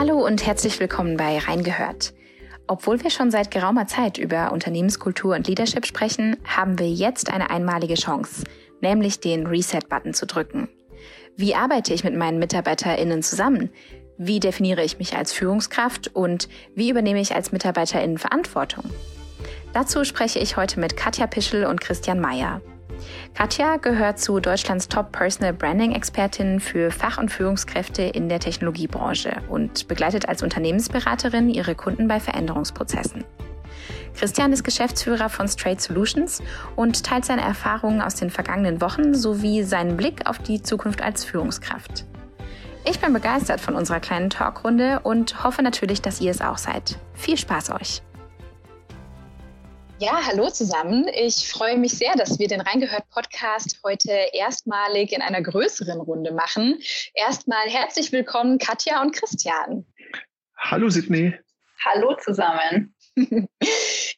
Hallo und herzlich willkommen bei Reingehört. Obwohl wir schon seit geraumer Zeit über Unternehmenskultur und Leadership sprechen, haben wir jetzt eine einmalige Chance, nämlich den Reset-Button zu drücken. Wie arbeite ich mit meinen MitarbeiterInnen zusammen? Wie definiere ich mich als Führungskraft und wie übernehme ich als MitarbeiterInnen Verantwortung? Dazu spreche ich heute mit Katja Pischel und Christian Mayer. Katja gehört zu Deutschlands Top Personal Branding Expertin für Fach- und Führungskräfte in der Technologiebranche und begleitet als Unternehmensberaterin ihre Kunden bei Veränderungsprozessen. Christian ist Geschäftsführer von Straight Solutions und teilt seine Erfahrungen aus den vergangenen Wochen sowie seinen Blick auf die Zukunft als Führungskraft. Ich bin begeistert von unserer kleinen Talkrunde und hoffe natürlich, dass ihr es auch seid. Viel Spaß euch! Ja, hallo zusammen. Ich freue mich sehr, dass wir den Reingehört-Podcast heute erstmalig in einer größeren Runde machen. Erstmal herzlich willkommen, Katja und Christian. Hallo, Sydney. Hallo zusammen.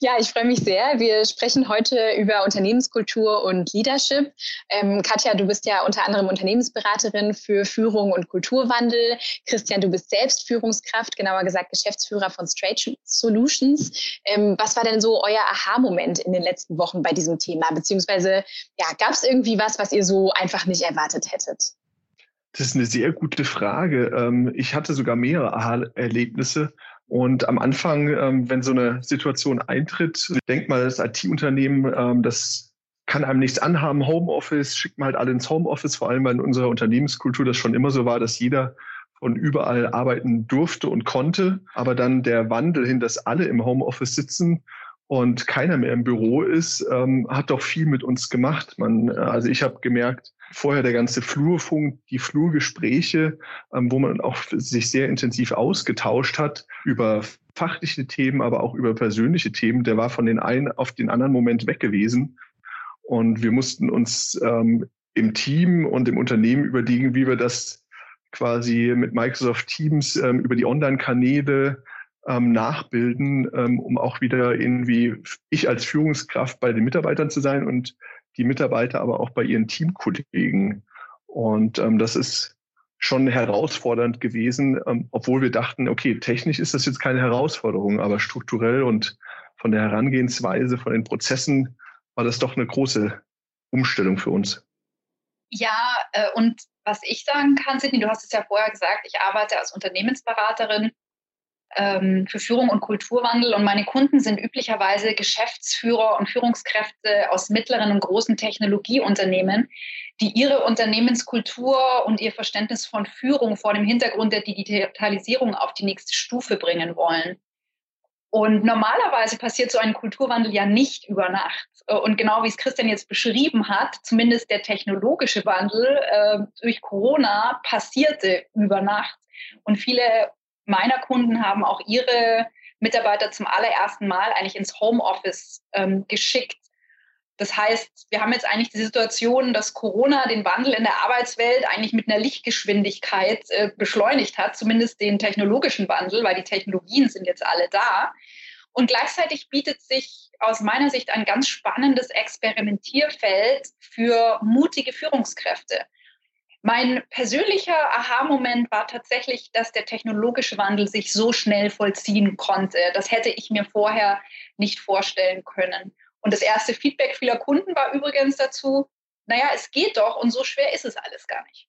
Ja, ich freue mich sehr. Wir sprechen heute über Unternehmenskultur und Leadership. Ähm, Katja, du bist ja unter anderem Unternehmensberaterin für Führung und Kulturwandel. Christian, du bist selbst Führungskraft, genauer gesagt Geschäftsführer von Straight Solutions. Ähm, was war denn so euer Aha-Moment in den letzten Wochen bei diesem Thema? Beziehungsweise, ja, gab es irgendwie was, was ihr so einfach nicht erwartet hättet? Das ist eine sehr gute Frage. Ähm, ich hatte sogar mehrere Aha-Erlebnisse. Und am Anfang, ähm, wenn so eine Situation eintritt, denkt mal, das IT-Unternehmen, ähm, das kann einem nichts anhaben, Homeoffice, schickt man halt alle ins Homeoffice, vor allem weil in unserer Unternehmenskultur das schon immer so war, dass jeder von überall arbeiten durfte und konnte. Aber dann der Wandel hin, dass alle im Homeoffice sitzen und keiner mehr im Büro ist, ähm, hat doch viel mit uns gemacht. Man, äh, also ich habe gemerkt, vorher der ganze Flurfunk, die Flurgespräche, ähm, wo man auch sich sehr intensiv ausgetauscht hat über fachliche Themen, aber auch über persönliche Themen, der war von den einen auf den anderen Moment weg gewesen. Und wir mussten uns ähm, im Team und im Unternehmen überlegen, wie wir das quasi mit Microsoft Teams ähm, über die Online-Kanäle ähm, nachbilden, ähm, um auch wieder irgendwie ich als Führungskraft bei den Mitarbeitern zu sein und die Mitarbeiter aber auch bei ihren Teamkollegen. Und ähm, das ist schon herausfordernd gewesen, ähm, obwohl wir dachten, okay, technisch ist das jetzt keine Herausforderung, aber strukturell und von der Herangehensweise, von den Prozessen war das doch eine große Umstellung für uns. Ja, äh, und was ich sagen kann, Sidney, du hast es ja vorher gesagt, ich arbeite als Unternehmensberaterin für Führung und Kulturwandel. Und meine Kunden sind üblicherweise Geschäftsführer und Führungskräfte aus mittleren und großen Technologieunternehmen, die ihre Unternehmenskultur und ihr Verständnis von Führung vor dem Hintergrund der Digitalisierung auf die nächste Stufe bringen wollen. Und normalerweise passiert so ein Kulturwandel ja nicht über Nacht. Und genau wie es Christian jetzt beschrieben hat, zumindest der technologische Wandel äh, durch Corona passierte über Nacht. Und viele meiner Kunden haben auch ihre Mitarbeiter zum allerersten Mal eigentlich ins Homeoffice ähm, geschickt. Das heißt, wir haben jetzt eigentlich die Situation, dass Corona den Wandel in der Arbeitswelt eigentlich mit einer Lichtgeschwindigkeit äh, beschleunigt hat, zumindest den technologischen Wandel, weil die Technologien sind jetzt alle da. Und gleichzeitig bietet sich aus meiner Sicht ein ganz spannendes Experimentierfeld für mutige Führungskräfte. Mein persönlicher Aha-Moment war tatsächlich, dass der technologische Wandel sich so schnell vollziehen konnte. Das hätte ich mir vorher nicht vorstellen können. Und das erste Feedback vieler Kunden war übrigens dazu, naja, es geht doch und so schwer ist es alles gar nicht.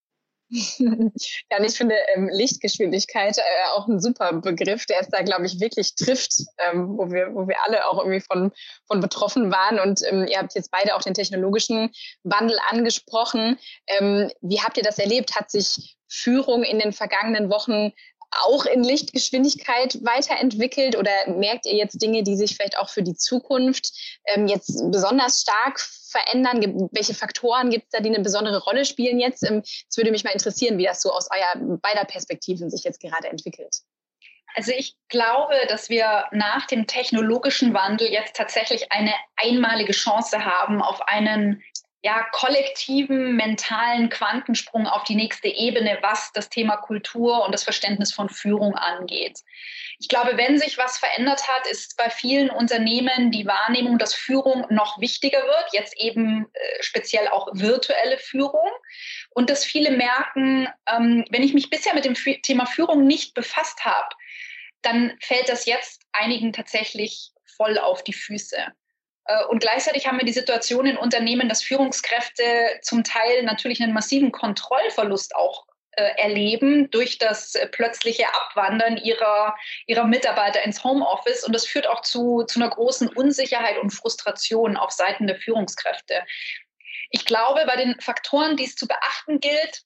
ja, und ich finde ähm, Lichtgeschwindigkeit äh, auch ein super Begriff, der es da, glaube ich, wirklich trifft, ähm, wo, wir, wo wir alle auch irgendwie von, von betroffen waren. Und ähm, ihr habt jetzt beide auch den technologischen Wandel angesprochen. Ähm, wie habt ihr das erlebt? Hat sich Führung in den vergangenen Wochen auch in Lichtgeschwindigkeit weiterentwickelt oder merkt ihr jetzt Dinge, die sich vielleicht auch für die Zukunft ähm, jetzt besonders stark verändern? Welche Faktoren gibt es da, die eine besondere Rolle spielen jetzt? Ähm, es würde mich mal interessieren, wie das so aus eurer beider Perspektiven sich jetzt gerade entwickelt. Also ich glaube, dass wir nach dem technologischen Wandel jetzt tatsächlich eine einmalige Chance haben auf einen ja, kollektiven mentalen Quantensprung auf die nächste Ebene, was das Thema Kultur und das Verständnis von Führung angeht. Ich glaube, wenn sich was verändert hat, ist bei vielen Unternehmen die Wahrnehmung, dass Führung noch wichtiger wird, jetzt eben äh, speziell auch virtuelle Führung. Und dass viele merken, ähm, wenn ich mich bisher mit dem Thema Führung nicht befasst habe, dann fällt das jetzt einigen tatsächlich voll auf die Füße. Äh, und gleichzeitig haben wir die Situation in Unternehmen, dass Führungskräfte zum Teil natürlich einen massiven Kontrollverlust auch äh, erleben durch das äh, plötzliche Abwandern ihrer, ihrer Mitarbeiter ins Homeoffice. Und das führt auch zu, zu einer großen Unsicherheit und Frustration auf Seiten der Führungskräfte. Ich glaube, bei den Faktoren, die es zu beachten gilt,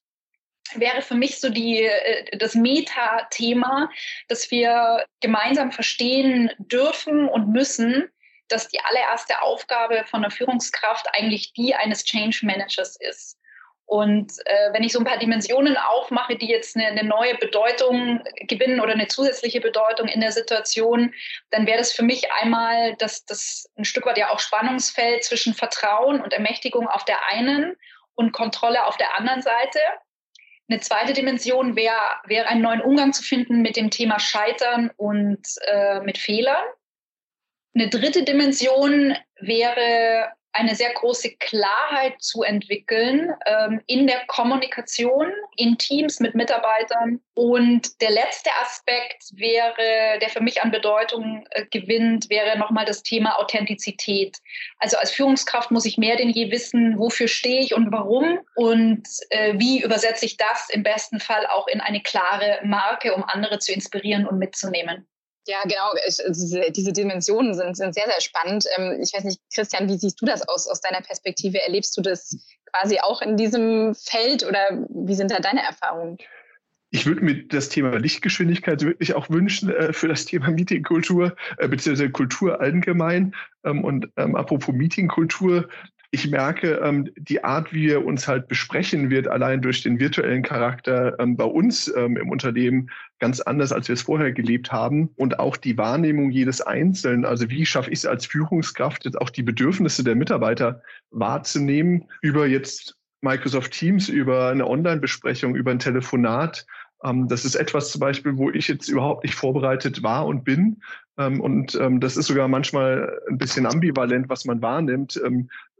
wäre für mich so die, das Meta-Thema, dass wir gemeinsam verstehen dürfen und müssen, dass die allererste Aufgabe von einer Führungskraft eigentlich die eines Change Managers ist. Und äh, wenn ich so ein paar Dimensionen aufmache, die jetzt eine, eine, neue Bedeutung gewinnen oder eine zusätzliche Bedeutung in der Situation, dann wäre das für mich einmal das, das ein Stück weit ja auch Spannungsfeld zwischen Vertrauen und Ermächtigung auf der einen und Kontrolle auf der anderen Seite. Eine zweite Dimension wäre, wäre einen neuen Umgang zu finden mit dem Thema Scheitern und äh, mit Fehlern. Eine dritte Dimension wäre eine sehr große Klarheit zu entwickeln ähm, in der Kommunikation, in Teams mit Mitarbeitern. Und der letzte Aspekt wäre, der für mich an Bedeutung äh, gewinnt, wäre nochmal das Thema Authentizität. Also als Führungskraft muss ich mehr denn je wissen, wofür stehe ich und warum und äh, wie übersetze ich das im besten Fall auch in eine klare Marke, um andere zu inspirieren und mitzunehmen. Ja, genau. Ich, diese Dimensionen sind, sind sehr, sehr spannend. Ähm, ich weiß nicht, Christian, wie siehst du das aus, aus deiner Perspektive? Erlebst du das quasi auch in diesem Feld oder wie sind da deine Erfahrungen? Ich würde mir das Thema Lichtgeschwindigkeit wirklich auch wünschen äh, für das Thema Meetingkultur, äh, beziehungsweise Kultur allgemein. Ähm, und ähm, apropos Meetingkultur, ich merke, ähm, die Art, wie wir uns halt besprechen, wird allein durch den virtuellen Charakter ähm, bei uns ähm, im Unternehmen ganz anders, als wir es vorher gelebt haben. Und auch die Wahrnehmung jedes Einzelnen, also wie schaffe ich es als Führungskraft, jetzt auch die Bedürfnisse der Mitarbeiter wahrzunehmen, über jetzt Microsoft Teams, über eine Online-Besprechung, über ein Telefonat. Ähm, das ist etwas zum Beispiel, wo ich jetzt überhaupt nicht vorbereitet war und bin. Ähm, und ähm, das ist sogar manchmal ein bisschen ambivalent, was man wahrnimmt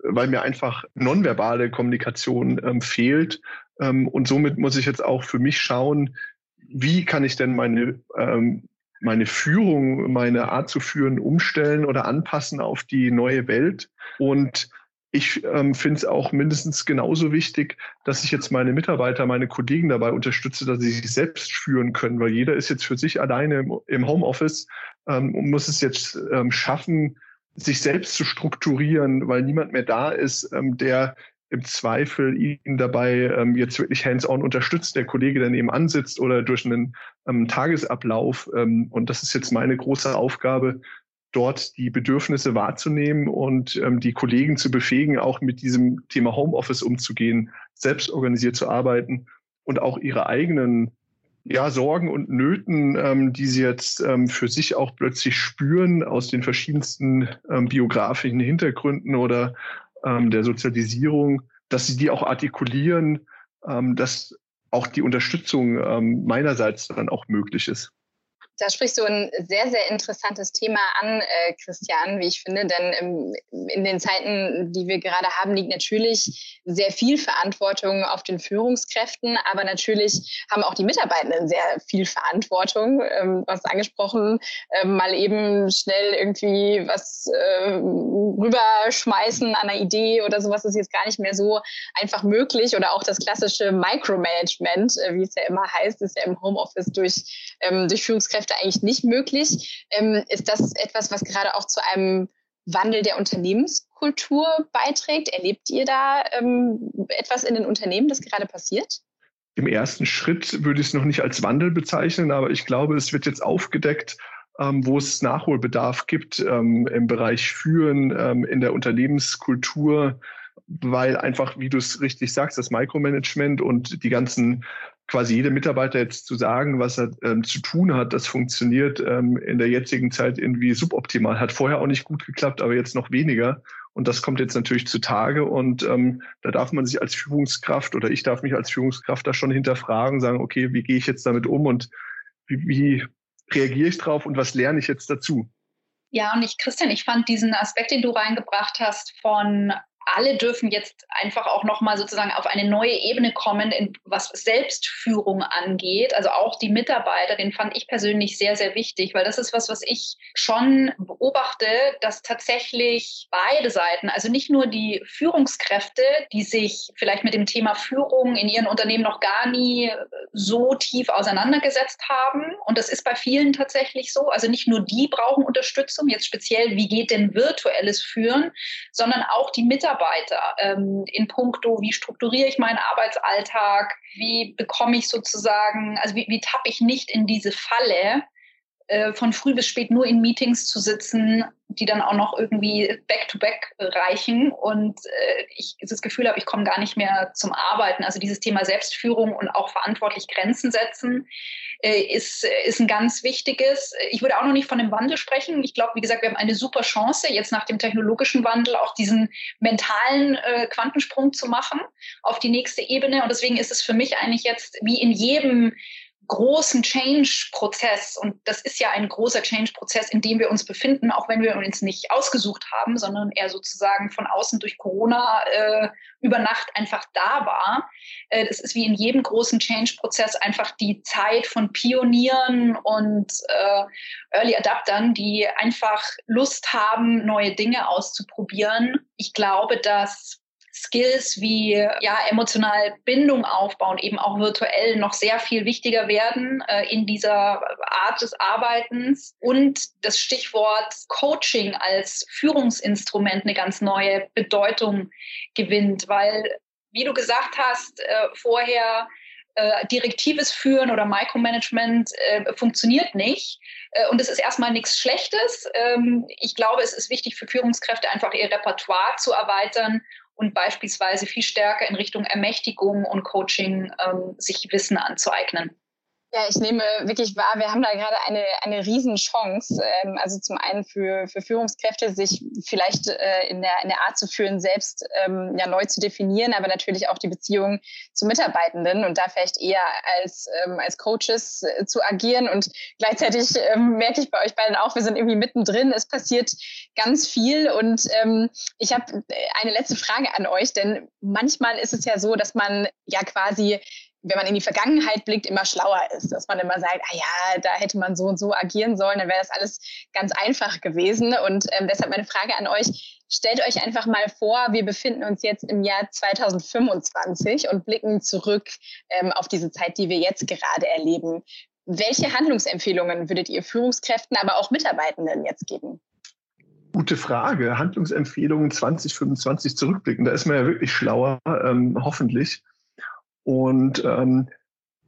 weil mir einfach nonverbale Kommunikation ähm, fehlt. Ähm, und somit muss ich jetzt auch für mich schauen, wie kann ich denn meine, ähm, meine Führung, meine Art zu führen umstellen oder anpassen auf die neue Welt. Und ich ähm, finde es auch mindestens genauso wichtig, dass ich jetzt meine Mitarbeiter, meine Kollegen dabei unterstütze, dass sie sich selbst führen können, weil jeder ist jetzt für sich alleine im, im Homeoffice ähm, und muss es jetzt ähm, schaffen, sich selbst zu strukturieren, weil niemand mehr da ist, ähm, der im Zweifel ihn dabei ähm, jetzt wirklich hands-on unterstützt, der Kollege, der nebenan sitzt oder durch einen ähm, Tagesablauf. Ähm, und das ist jetzt meine große Aufgabe, dort die Bedürfnisse wahrzunehmen und ähm, die Kollegen zu befähigen, auch mit diesem Thema Homeoffice umzugehen, selbst organisiert zu arbeiten und auch ihre eigenen ja, Sorgen und Nöten, ähm, die sie jetzt ähm, für sich auch plötzlich spüren aus den verschiedensten ähm, biografischen Hintergründen oder ähm, der Sozialisierung, dass sie die auch artikulieren, ähm, dass auch die Unterstützung meinerseits dann auch möglich ist. Da sprichst du ein sehr, sehr interessantes Thema an, äh, Christian, wie ich finde, denn im, in den Zeiten, die wir gerade haben, liegt natürlich sehr viel Verantwortung auf den Führungskräften, aber natürlich haben auch die Mitarbeitenden sehr viel Verantwortung. Ähm, was angesprochen, äh, mal eben schnell irgendwie was äh, rüberschmeißen an einer Idee oder sowas ist jetzt gar nicht mehr so einfach möglich. Oder auch das klassische Micromanagement, äh, wie es ja immer heißt, ist ja im Homeoffice durch, ähm, durch Führungskräfte Führungskräfte eigentlich nicht möglich. Ähm, ist das etwas, was gerade auch zu einem Wandel der Unternehmenskultur beiträgt? Erlebt ihr da ähm, etwas in den Unternehmen, das gerade passiert? Im ersten Schritt würde ich es noch nicht als Wandel bezeichnen, aber ich glaube, es wird jetzt aufgedeckt, ähm, wo es Nachholbedarf gibt ähm, im Bereich Führen, ähm, in der Unternehmenskultur, weil einfach, wie du es richtig sagst, das Micromanagement und die ganzen quasi jeder Mitarbeiter jetzt zu sagen, was er ähm, zu tun hat, das funktioniert ähm, in der jetzigen Zeit irgendwie suboptimal. Hat vorher auch nicht gut geklappt, aber jetzt noch weniger. Und das kommt jetzt natürlich zutage. Und ähm, da darf man sich als Führungskraft oder ich darf mich als Führungskraft da schon hinterfragen, sagen, okay, wie gehe ich jetzt damit um und wie, wie reagiere ich drauf und was lerne ich jetzt dazu? Ja, und ich, Christian, ich fand diesen Aspekt, den du reingebracht hast, von alle dürfen jetzt einfach auch nochmal sozusagen auf eine neue Ebene kommen, in, was Selbstführung angeht. Also auch die Mitarbeiter, den fand ich persönlich sehr, sehr wichtig, weil das ist was, was ich schon beobachte, dass tatsächlich beide Seiten, also nicht nur die Führungskräfte, die sich vielleicht mit dem Thema Führung in ihren Unternehmen noch gar nie so tief auseinandergesetzt haben. Und das ist bei vielen tatsächlich so. Also nicht nur die brauchen Unterstützung, jetzt speziell, wie geht denn virtuelles Führen, sondern auch die Mitarbeiter Mitarbeiter ähm, in puncto, wie strukturiere ich meinen Arbeitsalltag, wie bekomme ich sozusagen, also wie, wie tappe ich nicht in diese Falle, äh, von früh bis spät nur in Meetings zu sitzen, die dann auch noch irgendwie back-to-back -back reichen und äh, ich das Gefühl habe, ich komme gar nicht mehr zum Arbeiten. Also dieses Thema Selbstführung und auch verantwortlich Grenzen setzen äh, ist, ist ein ganz wichtiges. Ich würde auch noch nicht von dem Wandel sprechen. Ich glaube, wie gesagt, wir haben eine super Chance, jetzt nach dem technologischen Wandel auch diesen mentalen äh, Quantensprung zu machen auf die nächste Ebene. Und deswegen ist es für mich eigentlich jetzt wie in jedem großen Change-Prozess, und das ist ja ein großer Change-Prozess, in dem wir uns befinden, auch wenn wir uns nicht ausgesucht haben, sondern er sozusagen von außen durch Corona äh, über Nacht einfach da war. Äh, das ist wie in jedem großen Change-Prozess einfach die Zeit von Pionieren und äh, Early Adaptern, die einfach Lust haben, neue Dinge auszuprobieren. Ich glaube, dass Skills wie ja emotional Bindung aufbauen, eben auch virtuell noch sehr viel wichtiger werden äh, in dieser Art des Arbeitens und das Stichwort Coaching als Führungsinstrument eine ganz neue Bedeutung gewinnt, weil wie du gesagt hast äh, vorher äh, direktives Führen oder Micromanagement äh, funktioniert nicht. Äh, und es ist erstmal nichts Schlechtes. Ähm, ich glaube, es ist wichtig für Führungskräfte einfach ihr Repertoire zu erweitern und beispielsweise viel stärker in Richtung Ermächtigung und Coaching ähm, sich Wissen anzueignen. Ja, ich nehme wirklich wahr, wir haben da gerade eine, eine Riesenchance. Ähm, also zum einen für, für Führungskräfte, sich vielleicht äh, in, der, in der Art zu führen, selbst ähm, ja, neu zu definieren, aber natürlich auch die Beziehung zu Mitarbeitenden und da vielleicht eher als, ähm, als Coaches äh, zu agieren. Und gleichzeitig ähm, merke ich bei euch beiden auch, wir sind irgendwie mittendrin. Es passiert ganz viel. Und ähm, ich habe eine letzte Frage an euch, denn manchmal ist es ja so, dass man ja quasi wenn man in die Vergangenheit blickt, immer schlauer ist. Dass man immer sagt, ah ja, da hätte man so und so agieren sollen, dann wäre das alles ganz einfach gewesen. Und ähm, deshalb meine Frage an euch, stellt euch einfach mal vor, wir befinden uns jetzt im Jahr 2025 und blicken zurück ähm, auf diese Zeit, die wir jetzt gerade erleben. Welche Handlungsempfehlungen würdet ihr Führungskräften, aber auch Mitarbeitenden jetzt geben? Gute Frage. Handlungsempfehlungen 2025 zurückblicken. Da ist man ja wirklich schlauer, ähm, hoffentlich. Und ähm,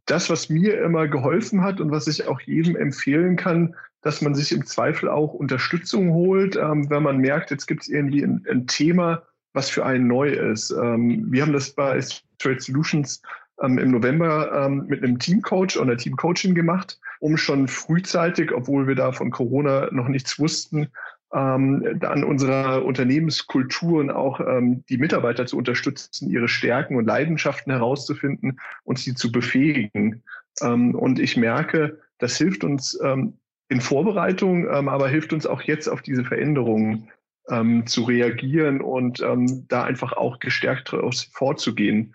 das, was mir immer geholfen hat und was ich auch jedem empfehlen kann, dass man sich im Zweifel auch Unterstützung holt, ähm, wenn man merkt, jetzt gibt es irgendwie ein, ein, Thema, was für einen neu ist. Ähm, wir haben das bei Trade Solutions ähm, im November ähm, mit einem Teamcoach oder Teamcoaching gemacht, um schon frühzeitig, obwohl wir da von Corona noch nichts wussten, ähm, an unserer Unternehmenskultur und auch ähm, die Mitarbeiter zu unterstützen, ihre Stärken und Leidenschaften herauszufinden und sie zu befähigen. Ähm, und ich merke, das hilft uns ähm, in Vorbereitung, ähm, aber hilft uns auch jetzt auf diese Veränderungen ähm, zu reagieren und ähm, da einfach auch gestärkt vorzugehen.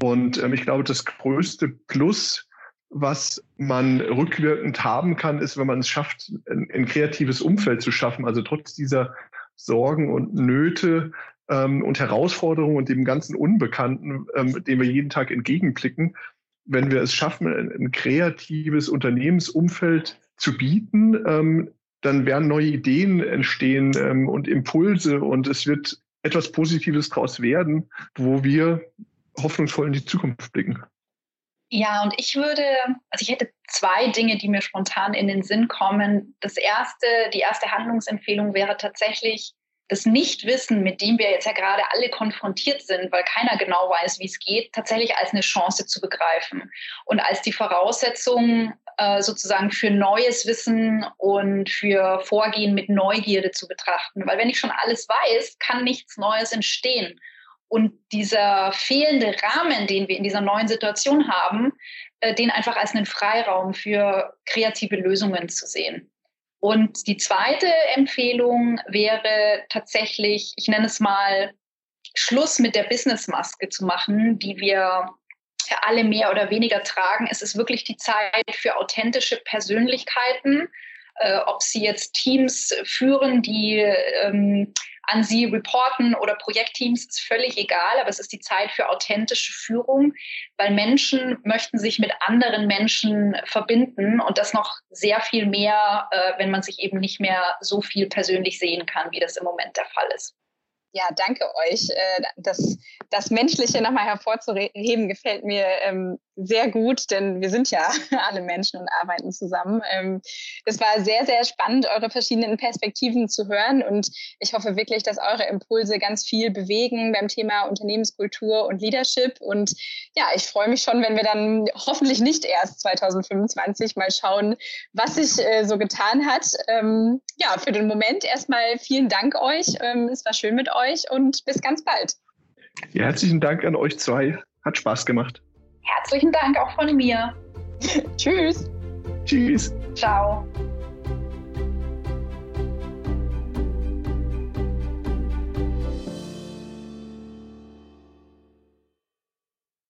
Und ähm, ich glaube, das größte Plus was man rückwirkend haben kann, ist, wenn man es schafft, ein, ein kreatives Umfeld zu schaffen. Also trotz dieser Sorgen und Nöte ähm, und Herausforderungen und dem ganzen Unbekannten, ähm, dem wir jeden Tag entgegenblicken, wenn wir es schaffen, ein, ein kreatives Unternehmensumfeld zu bieten, ähm, dann werden neue Ideen entstehen ähm, und Impulse und es wird etwas Positives daraus werden, wo wir hoffnungsvoll in die Zukunft blicken. Ja, und ich würde, also ich hätte zwei Dinge, die mir spontan in den Sinn kommen. Das erste, die erste Handlungsempfehlung wäre tatsächlich, das Nichtwissen, mit dem wir jetzt ja gerade alle konfrontiert sind, weil keiner genau weiß, wie es geht, tatsächlich als eine Chance zu begreifen und als die Voraussetzung äh, sozusagen für neues Wissen und für Vorgehen mit Neugierde zu betrachten. Weil wenn ich schon alles weiß, kann nichts Neues entstehen. Und dieser fehlende Rahmen, den wir in dieser neuen Situation haben, äh, den einfach als einen Freiraum für kreative Lösungen zu sehen. Und die zweite Empfehlung wäre tatsächlich, ich nenne es mal, Schluss mit der Businessmaske zu machen, die wir alle mehr oder weniger tragen. Es ist wirklich die Zeit für authentische Persönlichkeiten, äh, ob sie jetzt Teams führen, die ähm, an sie reporten oder Projektteams, ist völlig egal, aber es ist die Zeit für authentische Führung, weil Menschen möchten sich mit anderen Menschen verbinden und das noch sehr viel mehr, äh, wenn man sich eben nicht mehr so viel persönlich sehen kann, wie das im Moment der Fall ist. Ja, danke euch. Äh, das, das Menschliche nochmal hervorzuheben, gefällt mir ähm, sehr gut, denn wir sind ja alle Menschen und arbeiten zusammen. Ähm, es war sehr, sehr spannend, eure verschiedenen Perspektiven zu hören und ich hoffe wirklich, dass eure Impulse ganz viel bewegen beim Thema Unternehmenskultur und Leadership. Und ja, ich freue mich schon, wenn wir dann hoffentlich nicht erst 2025 mal schauen, was sich äh, so getan hat. Ähm, ja, für den Moment erstmal vielen Dank euch. Ähm, es war schön mit euch und bis ganz bald. Ja, herzlichen Dank an euch zwei. Hat Spaß gemacht. Herzlichen Dank auch von mir. Tschüss. Tschüss. Ciao.